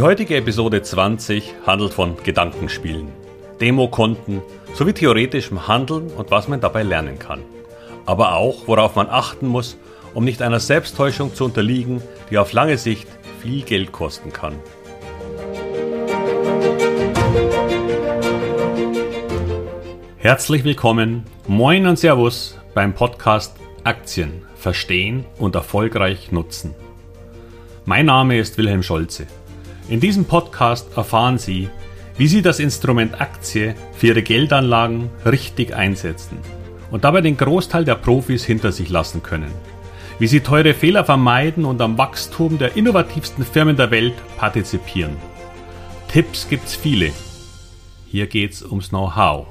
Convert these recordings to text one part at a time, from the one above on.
Die heutige Episode 20 handelt von Gedankenspielen, Demokonten sowie theoretischem Handeln und was man dabei lernen kann. Aber auch, worauf man achten muss, um nicht einer Selbsttäuschung zu unterliegen, die auf lange Sicht viel Geld kosten kann. Herzlich willkommen, moin und Servus beim Podcast Aktien verstehen und erfolgreich nutzen. Mein Name ist Wilhelm Scholze. In diesem Podcast erfahren Sie, wie Sie das Instrument Aktie für Ihre Geldanlagen richtig einsetzen und dabei den Großteil der Profis hinter sich lassen können. Wie Sie teure Fehler vermeiden und am Wachstum der innovativsten Firmen der Welt partizipieren. Tipps gibt's viele. Hier geht's ums Know-how.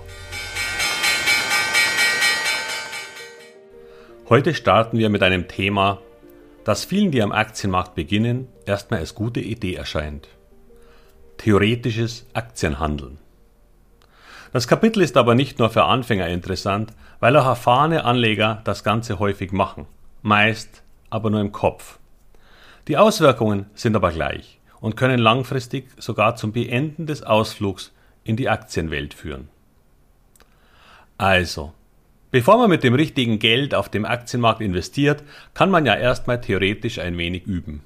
Heute starten wir mit einem Thema, das vielen, die am Aktienmarkt beginnen, erstmal als gute Idee erscheint. Theoretisches Aktienhandeln. Das Kapitel ist aber nicht nur für Anfänger interessant, weil auch erfahrene Anleger das Ganze häufig machen, meist aber nur im Kopf. Die Auswirkungen sind aber gleich und können langfristig sogar zum Beenden des Ausflugs in die Aktienwelt führen. Also, Bevor man mit dem richtigen Geld auf dem Aktienmarkt investiert, kann man ja erstmal theoretisch ein wenig üben.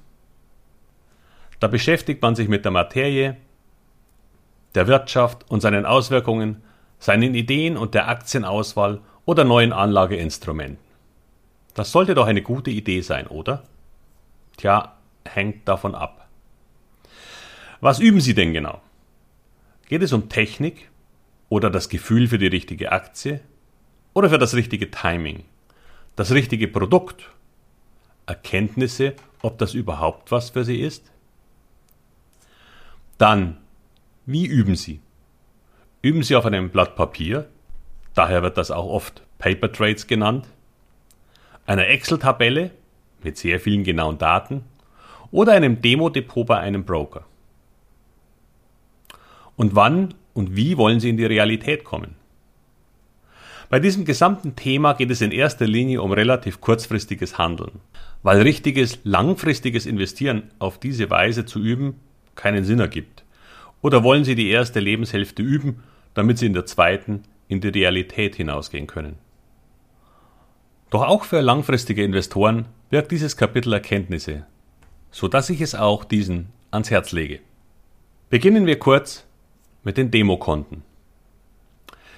Da beschäftigt man sich mit der Materie, der Wirtschaft und seinen Auswirkungen, seinen Ideen und der Aktienauswahl oder neuen Anlageinstrumenten. Das sollte doch eine gute Idee sein, oder? Tja, hängt davon ab. Was üben Sie denn genau? Geht es um Technik oder das Gefühl für die richtige Aktie oder für das richtige Timing, das richtige Produkt, Erkenntnisse, ob das überhaupt was für Sie ist? Dann, wie üben Sie? Üben Sie auf einem Blatt Papier, daher wird das auch oft Paper Trades genannt, einer Excel-Tabelle mit sehr vielen genauen Daten oder einem Demo-Depot bei einem Broker. Und wann und wie wollen Sie in die Realität kommen? Bei diesem gesamten Thema geht es in erster Linie um relativ kurzfristiges Handeln, weil richtiges, langfristiges Investieren auf diese Weise zu üben keinen Sinn ergibt. Oder wollen Sie die erste Lebenshälfte üben, damit Sie in der zweiten in die Realität hinausgehen können? Doch auch für langfristige Investoren birgt dieses Kapitel Erkenntnisse, so dass ich es auch diesen ans Herz lege. Beginnen wir kurz mit den Demokonten.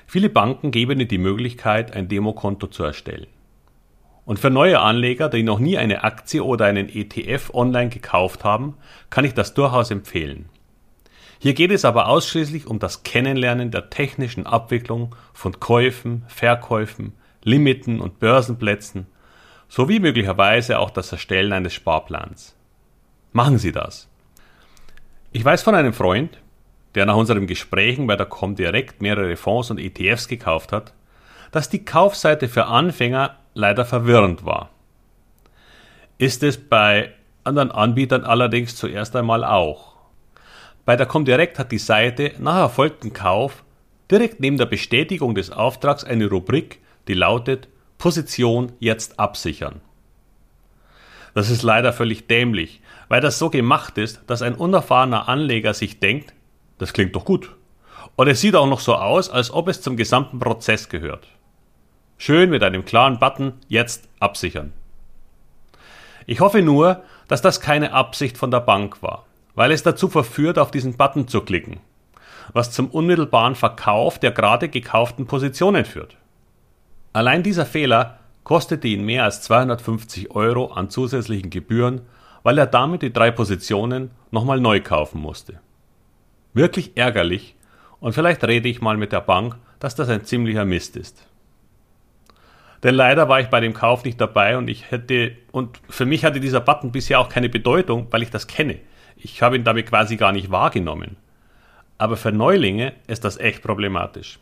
Viele Banken geben Ihnen die Möglichkeit, ein Demokonto zu erstellen. Und für neue Anleger, die noch nie eine Aktie oder einen ETF online gekauft haben, kann ich das durchaus empfehlen. Hier geht es aber ausschließlich um das Kennenlernen der technischen Abwicklung von Käufen, Verkäufen, Limiten und Börsenplätzen sowie möglicherweise auch das Erstellen eines Sparplans. Machen Sie das. Ich weiß von einem Freund, der nach unseren Gesprächen bei der Comdirect mehrere Fonds und ETFs gekauft hat, dass die Kaufseite für Anfänger leider verwirrend war. Ist es bei anderen Anbietern allerdings zuerst einmal auch. Bei der Comdirect hat die Seite nach erfolgtem Kauf direkt neben der Bestätigung des Auftrags eine Rubrik, die lautet Position jetzt absichern. Das ist leider völlig dämlich, weil das so gemacht ist, dass ein unerfahrener Anleger sich denkt, das klingt doch gut. Und es sieht auch noch so aus, als ob es zum gesamten Prozess gehört. Schön mit einem klaren Button jetzt absichern. Ich hoffe nur, dass das keine Absicht von der Bank war, weil es dazu verführt, auf diesen Button zu klicken, was zum unmittelbaren Verkauf der gerade gekauften Positionen führt. Allein dieser Fehler kostete ihn mehr als 250 Euro an zusätzlichen Gebühren, weil er damit die drei Positionen nochmal neu kaufen musste. Wirklich ärgerlich und vielleicht rede ich mal mit der Bank, dass das ein ziemlicher Mist ist. Denn leider war ich bei dem Kauf nicht dabei und ich hätte, und für mich hatte dieser Button bisher auch keine Bedeutung, weil ich das kenne. Ich habe ihn damit quasi gar nicht wahrgenommen. Aber für Neulinge ist das echt problematisch.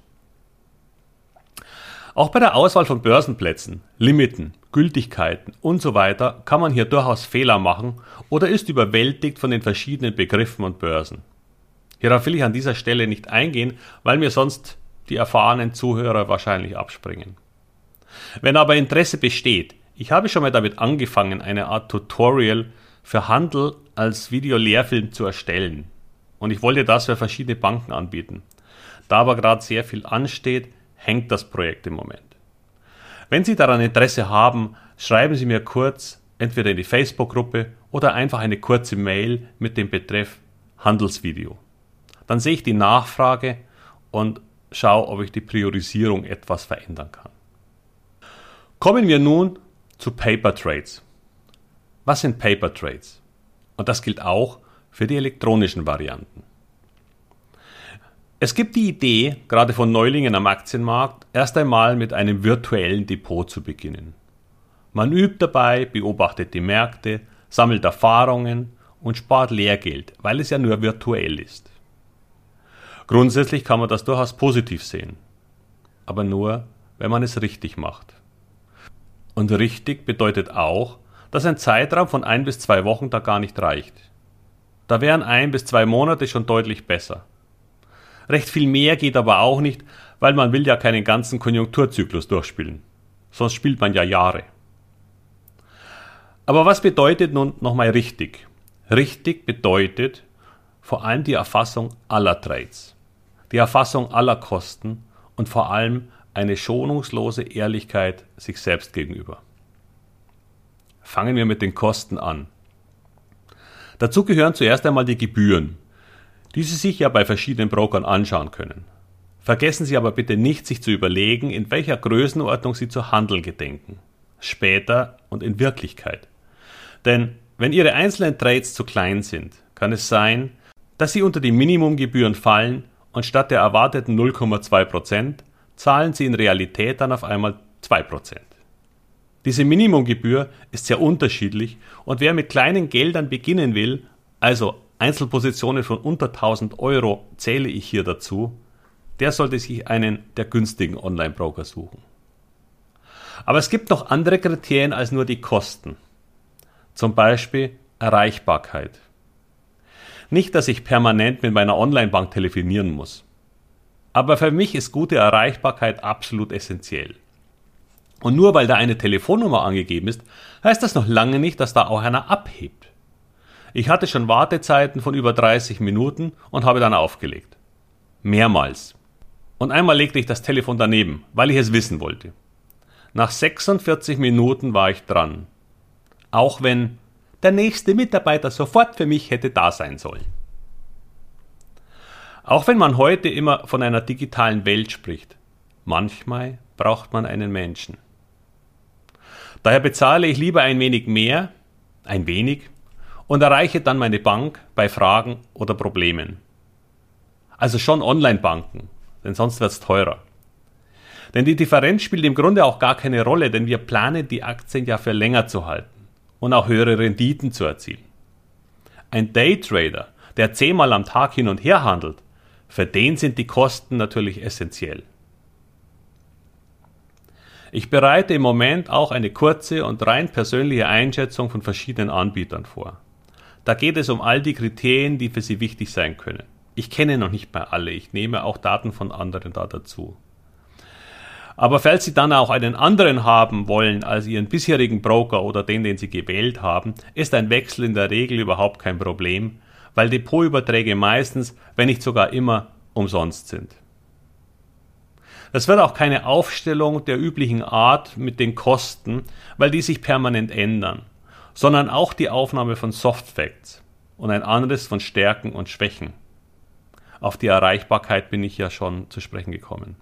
Auch bei der Auswahl von Börsenplätzen, Limiten, Gültigkeiten und so weiter kann man hier durchaus Fehler machen oder ist überwältigt von den verschiedenen Begriffen und Börsen. Hierauf will ich an dieser Stelle nicht eingehen, weil mir sonst die erfahrenen Zuhörer wahrscheinlich abspringen. Wenn aber Interesse besteht, ich habe schon mal damit angefangen, eine Art Tutorial für Handel als Videolehrfilm zu erstellen. und ich wollte das für verschiedene Banken anbieten. Da aber gerade sehr viel ansteht, hängt das Projekt im Moment. Wenn Sie daran Interesse haben, schreiben Sie mir kurz entweder in die Facebook-Gruppe oder einfach eine kurze Mail mit dem Betreff Handelsvideo. Dann sehe ich die Nachfrage und schaue, ob ich die Priorisierung etwas verändern kann. Kommen wir nun zu Paper Trades. Was sind Paper Trades? Und das gilt auch für die elektronischen Varianten. Es gibt die Idee, gerade von Neulingen am Aktienmarkt, erst einmal mit einem virtuellen Depot zu beginnen. Man übt dabei, beobachtet die Märkte, sammelt Erfahrungen und spart Lehrgeld, weil es ja nur virtuell ist. Grundsätzlich kann man das durchaus positiv sehen, aber nur, wenn man es richtig macht. Und richtig bedeutet auch, dass ein Zeitraum von ein bis zwei Wochen da gar nicht reicht. Da wären ein bis zwei Monate schon deutlich besser. Recht viel mehr geht aber auch nicht, weil man will ja keinen ganzen Konjunkturzyklus durchspielen. Sonst spielt man ja Jahre. Aber was bedeutet nun nochmal richtig? Richtig bedeutet vor allem die Erfassung aller Trades, die Erfassung aller Kosten und vor allem eine schonungslose Ehrlichkeit sich selbst gegenüber. Fangen wir mit den Kosten an. Dazu gehören zuerst einmal die Gebühren, die Sie sich ja bei verschiedenen Brokern anschauen können. Vergessen Sie aber bitte nicht, sich zu überlegen, in welcher Größenordnung Sie zu handeln gedenken. Später und in Wirklichkeit. Denn wenn Ihre einzelnen Trades zu klein sind, kann es sein, dass Sie unter die Minimumgebühren fallen und statt der erwarteten 0,2% zahlen Sie in Realität dann auf einmal 2%. Diese Minimumgebühr ist sehr unterschiedlich und wer mit kleinen Geldern beginnen will, also Einzelpositionen von unter 1000 Euro zähle ich hier dazu, der sollte sich einen der günstigen Online-Broker suchen. Aber es gibt noch andere Kriterien als nur die Kosten. Zum Beispiel Erreichbarkeit. Nicht, dass ich permanent mit meiner Online-Bank telefonieren muss. Aber für mich ist gute Erreichbarkeit absolut essentiell. Und nur weil da eine Telefonnummer angegeben ist, heißt das noch lange nicht, dass da auch einer abhebt. Ich hatte schon Wartezeiten von über 30 Minuten und habe dann aufgelegt. Mehrmals. Und einmal legte ich das Telefon daneben, weil ich es wissen wollte. Nach 46 Minuten war ich dran. Auch wenn der nächste Mitarbeiter sofort für mich hätte da sein sollen. Auch wenn man heute immer von einer digitalen Welt spricht, manchmal braucht man einen Menschen. Daher bezahle ich lieber ein wenig mehr, ein wenig, und erreiche dann meine Bank bei Fragen oder Problemen. Also schon Online-Banken, denn sonst wird es teurer. Denn die Differenz spielt im Grunde auch gar keine Rolle, denn wir planen die Aktien ja für länger zu halten und auch höhere Renditen zu erzielen. Ein Daytrader, der zehnmal am Tag hin und her handelt, für den sind die Kosten natürlich essentiell. Ich bereite im Moment auch eine kurze und rein persönliche Einschätzung von verschiedenen Anbietern vor. Da geht es um all die Kriterien, die für Sie wichtig sein können. Ich kenne noch nicht mal alle, ich nehme auch Daten von anderen da dazu. Aber falls Sie dann auch einen anderen haben wollen als Ihren bisherigen Broker oder den, den Sie gewählt haben, ist ein Wechsel in der Regel überhaupt kein Problem, weil Depotüberträge meistens, wenn nicht sogar immer, umsonst sind. Das wird auch keine Aufstellung der üblichen Art mit den Kosten, weil die sich permanent ändern sondern auch die Aufnahme von Soft Facts und ein anderes von Stärken und Schwächen. Auf die Erreichbarkeit bin ich ja schon zu sprechen gekommen.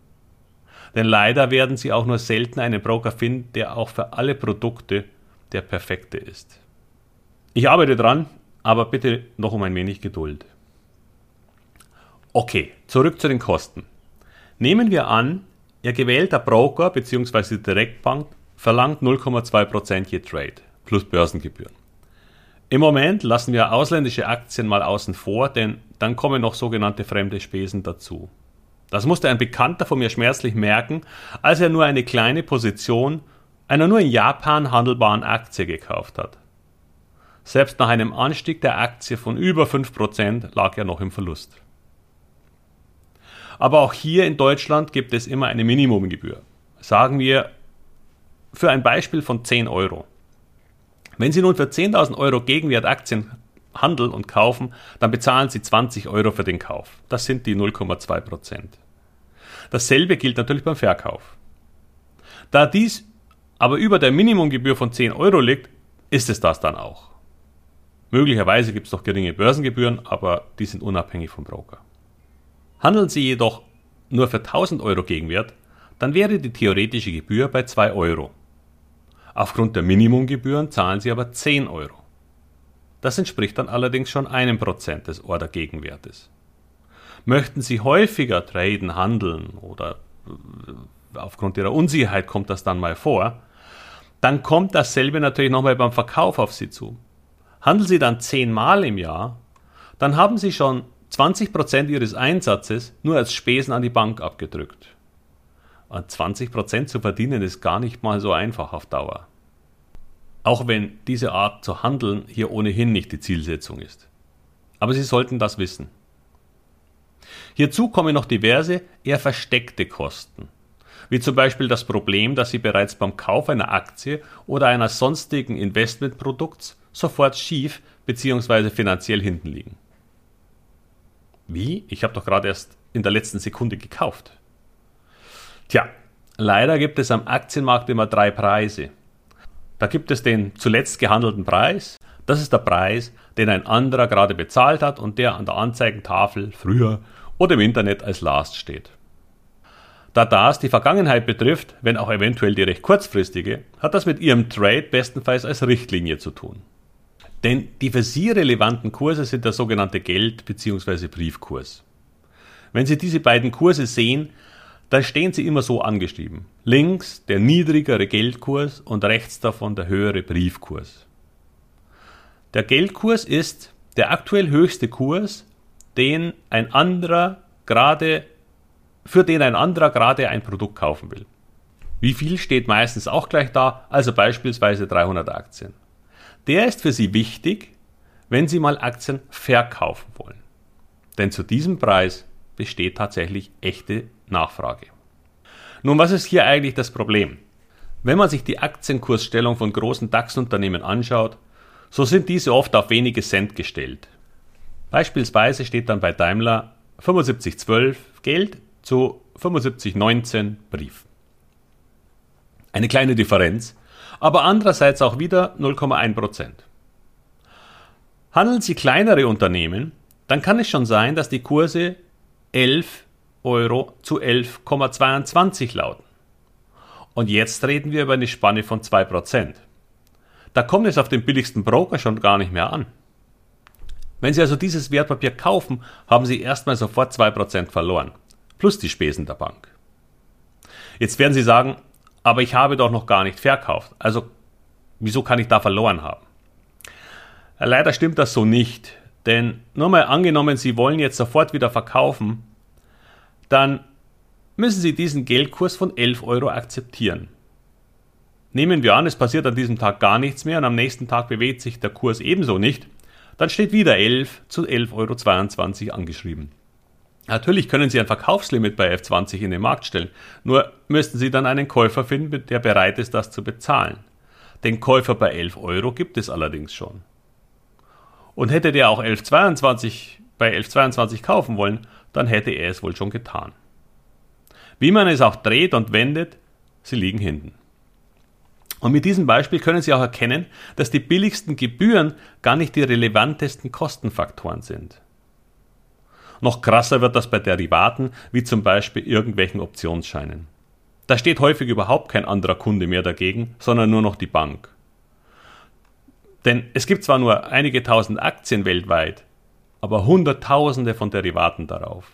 Denn leider werden Sie auch nur selten einen Broker finden, der auch für alle Produkte der perfekte ist. Ich arbeite dran, aber bitte noch um ein wenig Geduld. Okay, zurück zu den Kosten. Nehmen wir an, Ihr gewählter Broker bzw. Direktbank verlangt 0,2% je Trade plus Börsengebühren. Im Moment lassen wir ausländische Aktien mal außen vor, denn dann kommen noch sogenannte fremde Spesen dazu. Das musste ein Bekannter von mir schmerzlich merken, als er nur eine kleine Position einer nur in Japan handelbaren Aktie gekauft hat. Selbst nach einem Anstieg der Aktie von über 5% lag er noch im Verlust. Aber auch hier in Deutschland gibt es immer eine Minimumgebühr. Sagen wir für ein Beispiel von 10 Euro. Wenn Sie nun für 10.000 Euro Gegenwert Aktien Handel und kaufen, dann bezahlen Sie 20 Euro für den Kauf. Das sind die 0,2 Prozent. Dasselbe gilt natürlich beim Verkauf. Da dies aber über der Minimumgebühr von 10 Euro liegt, ist es das dann auch. Möglicherweise gibt es noch geringe Börsengebühren, aber die sind unabhängig vom Broker. Handeln Sie jedoch nur für 1000 Euro Gegenwert, dann wäre die theoretische Gebühr bei 2 Euro. Aufgrund der Minimumgebühren zahlen Sie aber 10 Euro. Das entspricht dann allerdings schon einem Prozent des Ordergegenwertes. Möchten Sie häufiger traden, handeln oder äh, aufgrund Ihrer Unsicherheit kommt das dann mal vor, dann kommt dasselbe natürlich nochmal beim Verkauf auf Sie zu. Handeln Sie dann zehnmal im Jahr, dann haben Sie schon 20% Ihres Einsatzes nur als Spesen an die Bank abgedrückt. Und 20% zu verdienen ist gar nicht mal so einfach auf Dauer. Auch wenn diese Art zu handeln hier ohnehin nicht die Zielsetzung ist. Aber Sie sollten das wissen. Hierzu kommen noch diverse, eher versteckte Kosten, wie zum Beispiel das Problem, dass Sie bereits beim Kauf einer Aktie oder eines sonstigen Investmentprodukts sofort schief bzw. finanziell hinten liegen. Wie? Ich habe doch gerade erst in der letzten Sekunde gekauft. Tja, leider gibt es am Aktienmarkt immer drei Preise. Da gibt es den zuletzt gehandelten Preis. Das ist der Preis, den ein anderer gerade bezahlt hat und der an der Anzeigentafel früher oder im Internet als Last steht. Da das die Vergangenheit betrifft, wenn auch eventuell die recht kurzfristige, hat das mit Ihrem Trade bestenfalls als Richtlinie zu tun. Denn die für Sie relevanten Kurse sind der sogenannte Geld- bzw. Briefkurs. Wenn Sie diese beiden Kurse sehen, dann stehen sie immer so angeschrieben. Links der niedrigere Geldkurs und rechts davon der höhere Briefkurs. Der Geldkurs ist der aktuell höchste Kurs, den ein anderer gerade, für den ein anderer gerade ein Produkt kaufen will. Wie viel steht meistens auch gleich da, also beispielsweise 300 Aktien. Der ist für Sie wichtig, wenn Sie mal Aktien verkaufen wollen. Denn zu diesem Preis besteht tatsächlich echte Nachfrage. Nun, was ist hier eigentlich das Problem? Wenn man sich die Aktienkursstellung von großen DAX-Unternehmen anschaut, so sind diese oft auf wenige Cent gestellt. Beispielsweise steht dann bei Daimler 7512 Geld zu 7519 Brief. Eine kleine Differenz, aber andererseits auch wieder 0,1% Handeln Sie kleinere Unternehmen, dann kann es schon sein, dass die Kurse 11 Euro zu 11,22 lauten. Und jetzt reden wir über eine Spanne von 2%. Da kommt es auf den billigsten Broker schon gar nicht mehr an. Wenn Sie also dieses Wertpapier kaufen, haben Sie erstmal sofort 2% verloren, plus die Spesen der Bank. Jetzt werden Sie sagen, aber ich habe doch noch gar nicht verkauft. Also wieso kann ich da verloren haben? Leider stimmt das so nicht. Denn nur mal angenommen, Sie wollen jetzt sofort wieder verkaufen, dann müssen Sie diesen Geldkurs von 11 Euro akzeptieren. Nehmen wir an, es passiert an diesem Tag gar nichts mehr und am nächsten Tag bewegt sich der Kurs ebenso nicht, dann steht wieder 11 zu 11,22 Euro angeschrieben. Natürlich können Sie ein Verkaufslimit bei F20 in den Markt stellen, nur müssten Sie dann einen Käufer finden, der bereit ist, das zu bezahlen. Den Käufer bei 11 Euro gibt es allerdings schon. Und hätte der auch 11,22 bei 11,22 kaufen wollen, dann hätte er es wohl schon getan. Wie man es auch dreht und wendet, sie liegen hinten. Und mit diesem Beispiel können Sie auch erkennen, dass die billigsten Gebühren gar nicht die relevantesten Kostenfaktoren sind. Noch krasser wird das bei Derivaten, wie zum Beispiel irgendwelchen Optionsscheinen. Da steht häufig überhaupt kein anderer Kunde mehr dagegen, sondern nur noch die Bank. Denn es gibt zwar nur einige tausend Aktien weltweit, aber Hunderttausende von Derivaten darauf.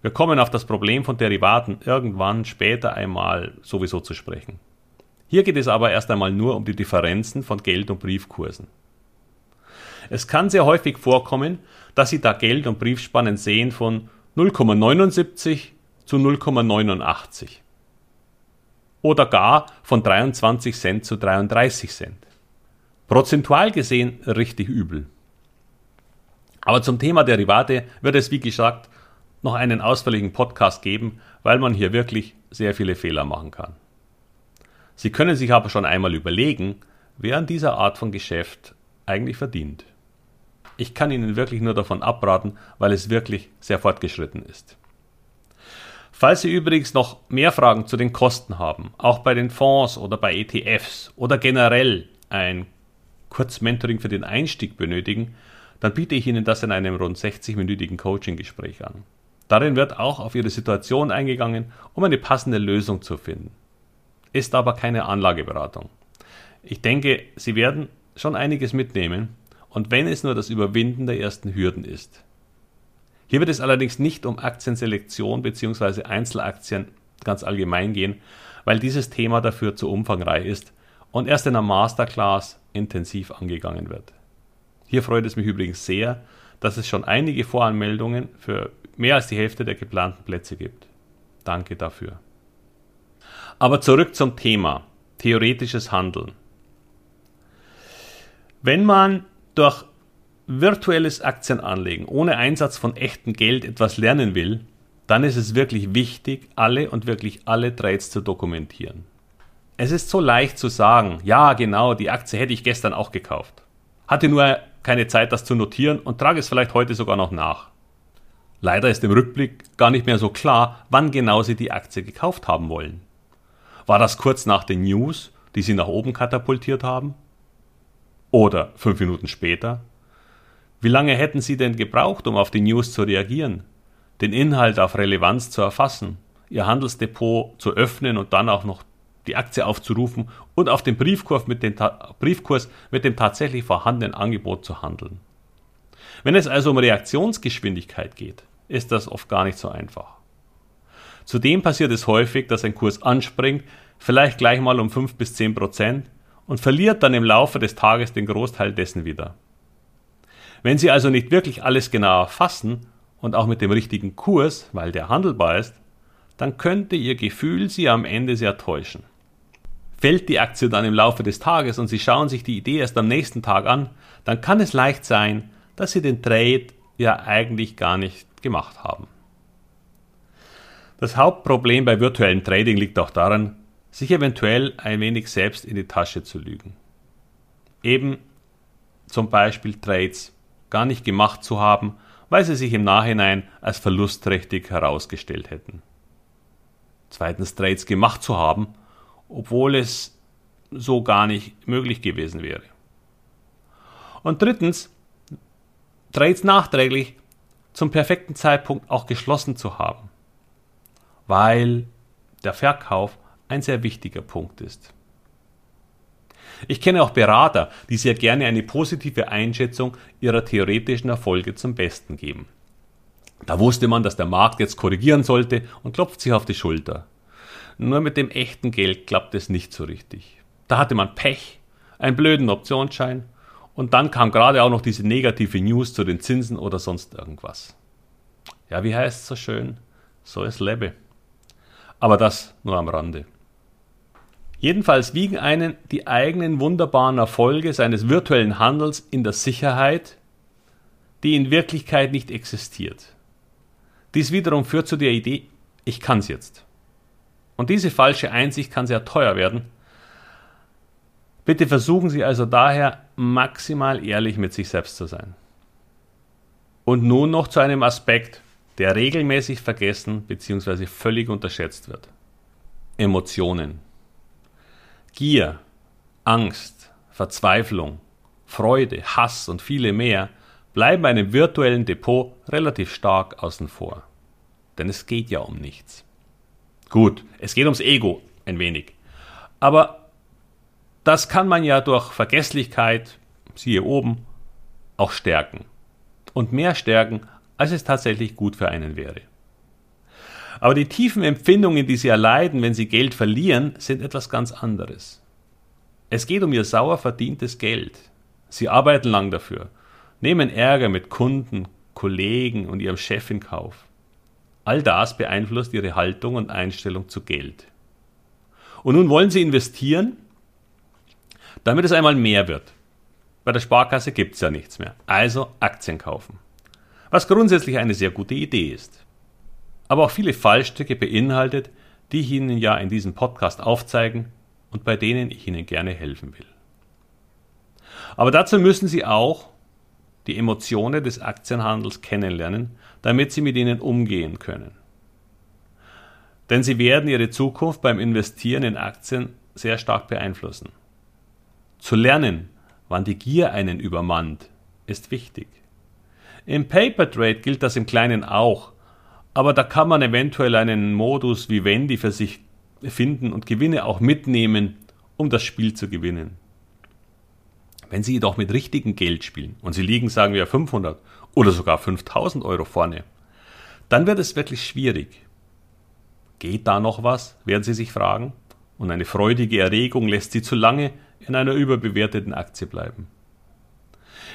Wir kommen auf das Problem von Derivaten irgendwann später einmal sowieso zu sprechen. Hier geht es aber erst einmal nur um die Differenzen von Geld- und Briefkursen. Es kann sehr häufig vorkommen, dass Sie da Geld- und Briefspannen sehen von 0,79 zu 0,89 oder gar von 23 Cent zu 33 Cent. Prozentual gesehen richtig übel. Aber zum Thema Derivate wird es, wie gesagt, noch einen ausführlichen Podcast geben, weil man hier wirklich sehr viele Fehler machen kann. Sie können sich aber schon einmal überlegen, wer an dieser Art von Geschäft eigentlich verdient. Ich kann Ihnen wirklich nur davon abraten, weil es wirklich sehr fortgeschritten ist. Falls Sie übrigens noch mehr Fragen zu den Kosten haben, auch bei den Fonds oder bei ETFs oder generell ein Kurzmentoring für den Einstieg benötigen, dann biete ich Ihnen das in einem rund 60-minütigen Coaching-Gespräch an. Darin wird auch auf Ihre Situation eingegangen, um eine passende Lösung zu finden. Ist aber keine Anlageberatung. Ich denke, Sie werden schon einiges mitnehmen und wenn es nur das Überwinden der ersten Hürden ist. Hier wird es allerdings nicht um Aktienselektion bzw. Einzelaktien ganz allgemein gehen, weil dieses Thema dafür zu umfangreich ist und erst in der Masterclass intensiv angegangen wird. Hier freut es mich übrigens sehr, dass es schon einige Voranmeldungen für mehr als die Hälfte der geplanten Plätze gibt. Danke dafür. Aber zurück zum Thema theoretisches Handeln. Wenn man durch virtuelles Aktienanlegen ohne Einsatz von echtem Geld etwas lernen will, dann ist es wirklich wichtig, alle und wirklich alle Trades zu dokumentieren. Es ist so leicht zu sagen, ja genau, die Aktie hätte ich gestern auch gekauft. Hatte nur keine Zeit, das zu notieren und trage es vielleicht heute sogar noch nach. Leider ist im Rückblick gar nicht mehr so klar, wann genau Sie die Aktie gekauft haben wollen. War das kurz nach den News, die Sie nach oben katapultiert haben? Oder fünf Minuten später? Wie lange hätten Sie denn gebraucht, um auf die News zu reagieren, den Inhalt auf Relevanz zu erfassen, Ihr Handelsdepot zu öffnen und dann auch noch die Aktie aufzurufen und auf den Briefkurs mit, dem, Briefkurs mit dem tatsächlich vorhandenen Angebot zu handeln? Wenn es also um Reaktionsgeschwindigkeit geht, ist das oft gar nicht so einfach. Zudem passiert es häufig, dass ein Kurs anspringt, vielleicht gleich mal um 5 bis 10 Prozent und verliert dann im Laufe des Tages den Großteil dessen wieder. Wenn Sie also nicht wirklich alles genau erfassen und auch mit dem richtigen Kurs, weil der handelbar ist, dann könnte Ihr Gefühl Sie am Ende sehr täuschen. Fällt die Aktie dann im Laufe des Tages und Sie schauen sich die Idee erst am nächsten Tag an, dann kann es leicht sein, dass Sie den Trade ja eigentlich gar nicht gemacht haben. Das Hauptproblem bei virtuellem Trading liegt auch darin, sich eventuell ein wenig selbst in die Tasche zu lügen. Eben zum Beispiel Trades gar nicht gemacht zu haben, weil sie sich im Nachhinein als verlustträchtig herausgestellt hätten. Zweitens Trades gemacht zu haben, obwohl es so gar nicht möglich gewesen wäre. Und drittens Trades nachträglich zum perfekten Zeitpunkt auch geschlossen zu haben, weil der Verkauf ein sehr wichtiger Punkt ist. Ich kenne auch Berater, die sehr gerne eine positive Einschätzung ihrer theoretischen Erfolge zum Besten geben. Da wusste man, dass der Markt jetzt korrigieren sollte und klopft sich auf die Schulter. Nur mit dem echten Geld klappt es nicht so richtig. Da hatte man Pech, einen blöden Optionsschein und dann kam gerade auch noch diese negative News zu den Zinsen oder sonst irgendwas. Ja, wie heißt es so schön? So ist Lebe. Aber das nur am Rande. Jedenfalls wiegen einen die eigenen wunderbaren Erfolge seines virtuellen Handels in der Sicherheit, die in Wirklichkeit nicht existiert. Dies wiederum führt zu der Idee, ich kann's jetzt. Und diese falsche Einsicht kann sehr teuer werden. Bitte versuchen Sie also daher maximal ehrlich mit sich selbst zu sein. Und nun noch zu einem Aspekt, der regelmäßig vergessen bzw. völlig unterschätzt wird. Emotionen. Gier, Angst, Verzweiflung, Freude, Hass und viele mehr bleiben einem virtuellen Depot relativ stark außen vor. Denn es geht ja um nichts. Gut, es geht ums Ego ein wenig. Aber das kann man ja durch Vergesslichkeit, siehe oben, auch stärken. Und mehr stärken, als es tatsächlich gut für einen wäre. Aber die tiefen Empfindungen, die sie erleiden, wenn sie Geld verlieren, sind etwas ganz anderes. Es geht um ihr sauer verdientes Geld. Sie arbeiten lang dafür, nehmen Ärger mit Kunden, Kollegen und ihrem Chef in Kauf. All das beeinflusst ihre Haltung und Einstellung zu Geld. Und nun wollen sie investieren damit es einmal mehr wird. Bei der Sparkasse gibt es ja nichts mehr. Also Aktien kaufen. Was grundsätzlich eine sehr gute Idee ist. Aber auch viele Fallstücke beinhaltet, die ich Ihnen ja in diesem Podcast aufzeigen und bei denen ich Ihnen gerne helfen will. Aber dazu müssen Sie auch die Emotionen des Aktienhandels kennenlernen, damit Sie mit ihnen umgehen können. Denn sie werden Ihre Zukunft beim Investieren in Aktien sehr stark beeinflussen. Zu lernen, wann die Gier einen übermannt, ist wichtig. Im Paper Trade gilt das im Kleinen auch, aber da kann man eventuell einen Modus wie Wendy für sich finden und Gewinne auch mitnehmen, um das Spiel zu gewinnen. Wenn Sie jedoch mit richtigem Geld spielen und Sie liegen, sagen wir, 500 oder sogar 5000 Euro vorne, dann wird es wirklich schwierig. Geht da noch was, werden Sie sich fragen, und eine freudige Erregung lässt Sie zu lange in einer überbewerteten Aktie bleiben.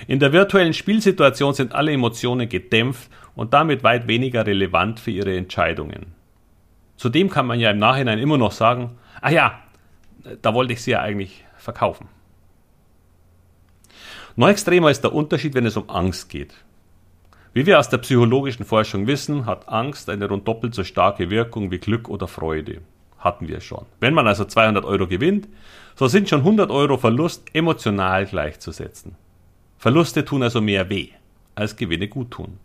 In der virtuellen Spielsituation sind alle Emotionen gedämpft und damit weit weniger relevant für Ihre Entscheidungen. Zudem kann man ja im Nachhinein immer noch sagen, ah ja, da wollte ich sie ja eigentlich verkaufen. Noch extremer ist der Unterschied, wenn es um Angst geht. Wie wir aus der psychologischen Forschung wissen, hat Angst eine rund doppelt so starke Wirkung wie Glück oder Freude. Hatten wir schon. Wenn man also 200 Euro gewinnt, so sind schon 100 Euro Verlust emotional gleichzusetzen. Verluste tun also mehr weh, als Gewinne gut tun.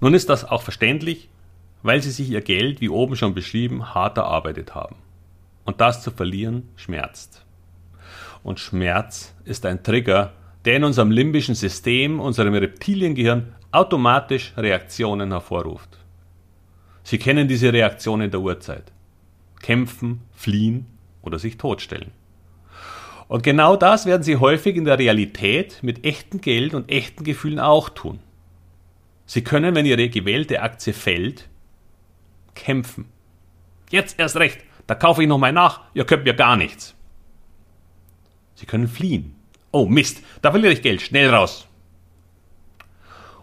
Nun ist das auch verständlich, weil sie sich ihr Geld, wie oben schon beschrieben, hart erarbeitet haben. Und das zu verlieren schmerzt. Und Schmerz ist ein Trigger, der in unserem limbischen System, unserem Reptiliengehirn, automatisch Reaktionen hervorruft. Sie kennen diese Reaktionen der Urzeit. Kämpfen, fliehen oder sich totstellen. Und genau das werden Sie häufig in der Realität mit echtem Geld und echten Gefühlen auch tun. Sie können, wenn Ihre gewählte Aktie fällt, kämpfen. Jetzt erst recht, da kaufe ich nochmal nach, ihr könnt mir gar nichts. Sie können fliehen. Oh Mist, da verliere ich Geld, schnell raus.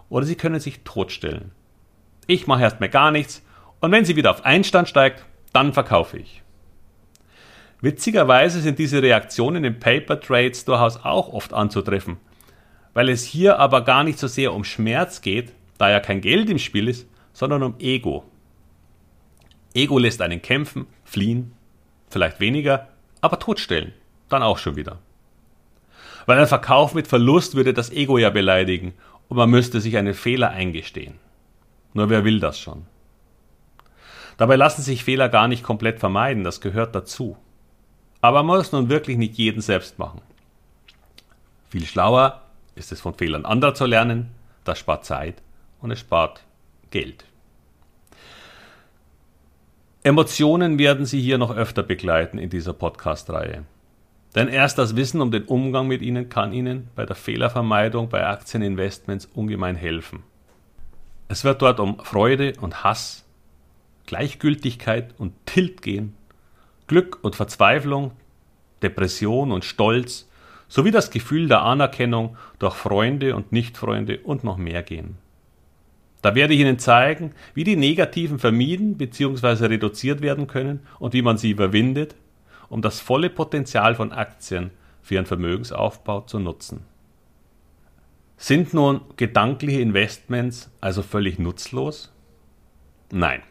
Oder Sie können sich totstellen. Ich mache erstmal gar nichts und wenn sie wieder auf Einstand steigt, dann verkaufe ich. Witzigerweise sind diese Reaktionen in Paper Trades durchaus auch oft anzutreffen, weil es hier aber gar nicht so sehr um Schmerz geht, da ja kein Geld im Spiel ist, sondern um Ego. Ego lässt einen kämpfen, fliehen, vielleicht weniger, aber totstellen, dann auch schon wieder. Weil ein Verkauf mit Verlust würde das Ego ja beleidigen und man müsste sich einen Fehler eingestehen. Nur wer will das schon? Dabei lassen sich Fehler gar nicht komplett vermeiden, das gehört dazu. Aber man muss nun wirklich nicht jeden selbst machen. Viel schlauer ist es von Fehlern anderer zu lernen, das spart Zeit und es spart Geld. Emotionen werden Sie hier noch öfter begleiten in dieser Podcast-Reihe. Denn erst das Wissen um den Umgang mit ihnen kann Ihnen bei der Fehlervermeidung bei Aktieninvestments ungemein helfen. Es wird dort um Freude und Hass, Gleichgültigkeit und Tilt gehen, Glück und Verzweiflung, Depression und Stolz sowie das Gefühl der Anerkennung durch Freunde und Nichtfreunde und noch mehr gehen. Da werde ich Ihnen zeigen, wie die Negativen vermieden bzw. reduziert werden können und wie man sie überwindet, um das volle Potenzial von Aktien für Ihren Vermögensaufbau zu nutzen. Sind nun gedankliche Investments also völlig nutzlos? Nein.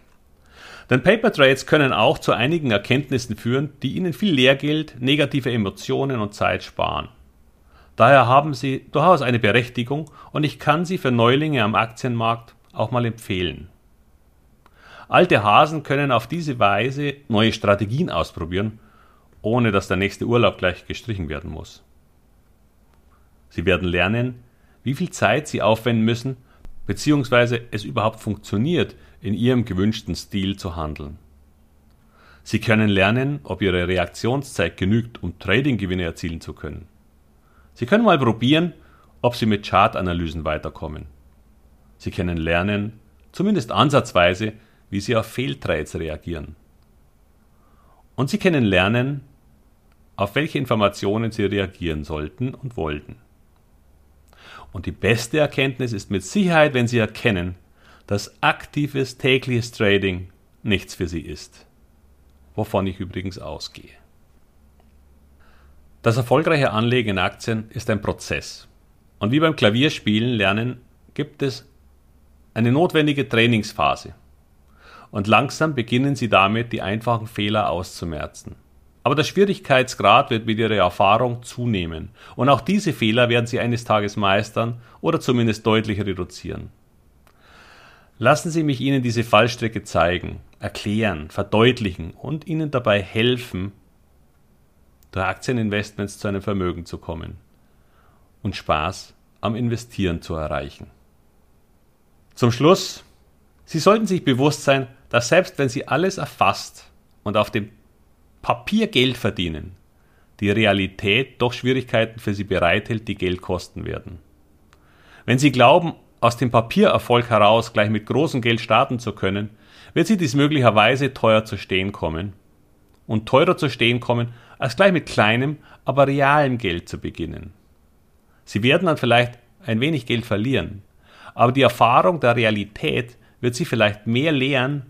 Denn Paper Trades können auch zu einigen Erkenntnissen führen, die Ihnen viel Lehrgeld, negative Emotionen und Zeit sparen. Daher haben sie durchaus eine Berechtigung und ich kann sie für Neulinge am Aktienmarkt auch mal empfehlen. Alte Hasen können auf diese Weise neue Strategien ausprobieren, ohne dass der nächste Urlaub gleich gestrichen werden muss. Sie werden lernen, wie viel Zeit sie aufwenden müssen, beziehungsweise es überhaupt funktioniert, in ihrem gewünschten Stil zu handeln. Sie können lernen, ob ihre Reaktionszeit genügt, um Tradinggewinne erzielen zu können. Sie können mal probieren, ob Sie mit Chartanalysen weiterkommen. Sie können lernen, zumindest ansatzweise, wie Sie auf Fehltrades reagieren. Und Sie können lernen, auf welche Informationen Sie reagieren sollten und wollten. Und die beste Erkenntnis ist mit Sicherheit, wenn Sie erkennen, dass aktives tägliches Trading nichts für Sie ist. Wovon ich übrigens ausgehe. Das erfolgreiche Anlegen in Aktien ist ein Prozess. Und wie beim Klavierspielen lernen gibt es eine notwendige Trainingsphase. Und langsam beginnen Sie damit, die einfachen Fehler auszumerzen. Aber der Schwierigkeitsgrad wird mit Ihrer Erfahrung zunehmen. Und auch diese Fehler werden Sie eines Tages meistern oder zumindest deutlich reduzieren. Lassen Sie mich Ihnen diese Fallstrecke zeigen, erklären, verdeutlichen und Ihnen dabei helfen, durch Aktieninvestments zu einem Vermögen zu kommen und Spaß am Investieren zu erreichen. Zum Schluss, Sie sollten sich bewusst sein, dass selbst wenn Sie alles erfasst und auf dem Papier Geld verdienen, die Realität doch Schwierigkeiten für Sie bereithält, die Geld kosten werden. Wenn Sie glauben, aus dem Papiererfolg heraus gleich mit großem Geld starten zu können, wird Sie dies möglicherweise teuer zu stehen kommen. Und teurer zu stehen kommen, als gleich mit kleinem, aber realem Geld zu beginnen. Sie werden dann vielleicht ein wenig Geld verlieren, aber die Erfahrung der Realität wird Sie vielleicht mehr lehren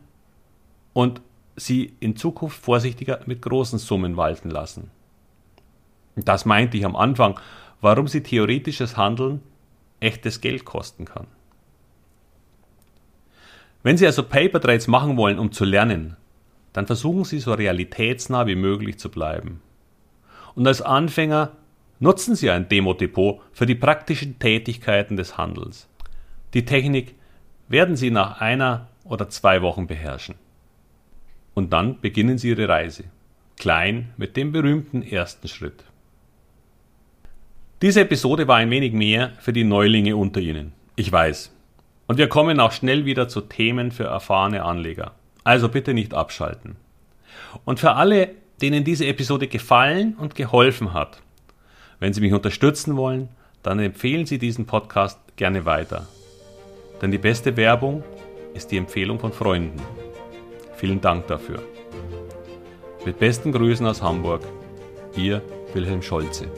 und Sie in Zukunft vorsichtiger mit großen Summen walten lassen. Das meinte ich am Anfang, warum Sie theoretisches Handeln echtes Geld kosten kann. Wenn Sie also Paper Trades machen wollen, um zu lernen, dann versuchen Sie so realitätsnah wie möglich zu bleiben. Und als Anfänger nutzen Sie ein Demo-Depot für die praktischen Tätigkeiten des Handels. Die Technik werden Sie nach einer oder zwei Wochen beherrschen. Und dann beginnen Sie Ihre Reise, klein mit dem berühmten ersten Schritt. Diese Episode war ein wenig mehr für die Neulinge unter Ihnen. Ich weiß. Und wir kommen auch schnell wieder zu Themen für erfahrene Anleger. Also bitte nicht abschalten. Und für alle, denen diese Episode gefallen und geholfen hat, wenn Sie mich unterstützen wollen, dann empfehlen Sie diesen Podcast gerne weiter. Denn die beste Werbung ist die Empfehlung von Freunden. Vielen Dank dafür. Mit besten Grüßen aus Hamburg, Ihr Wilhelm Scholze.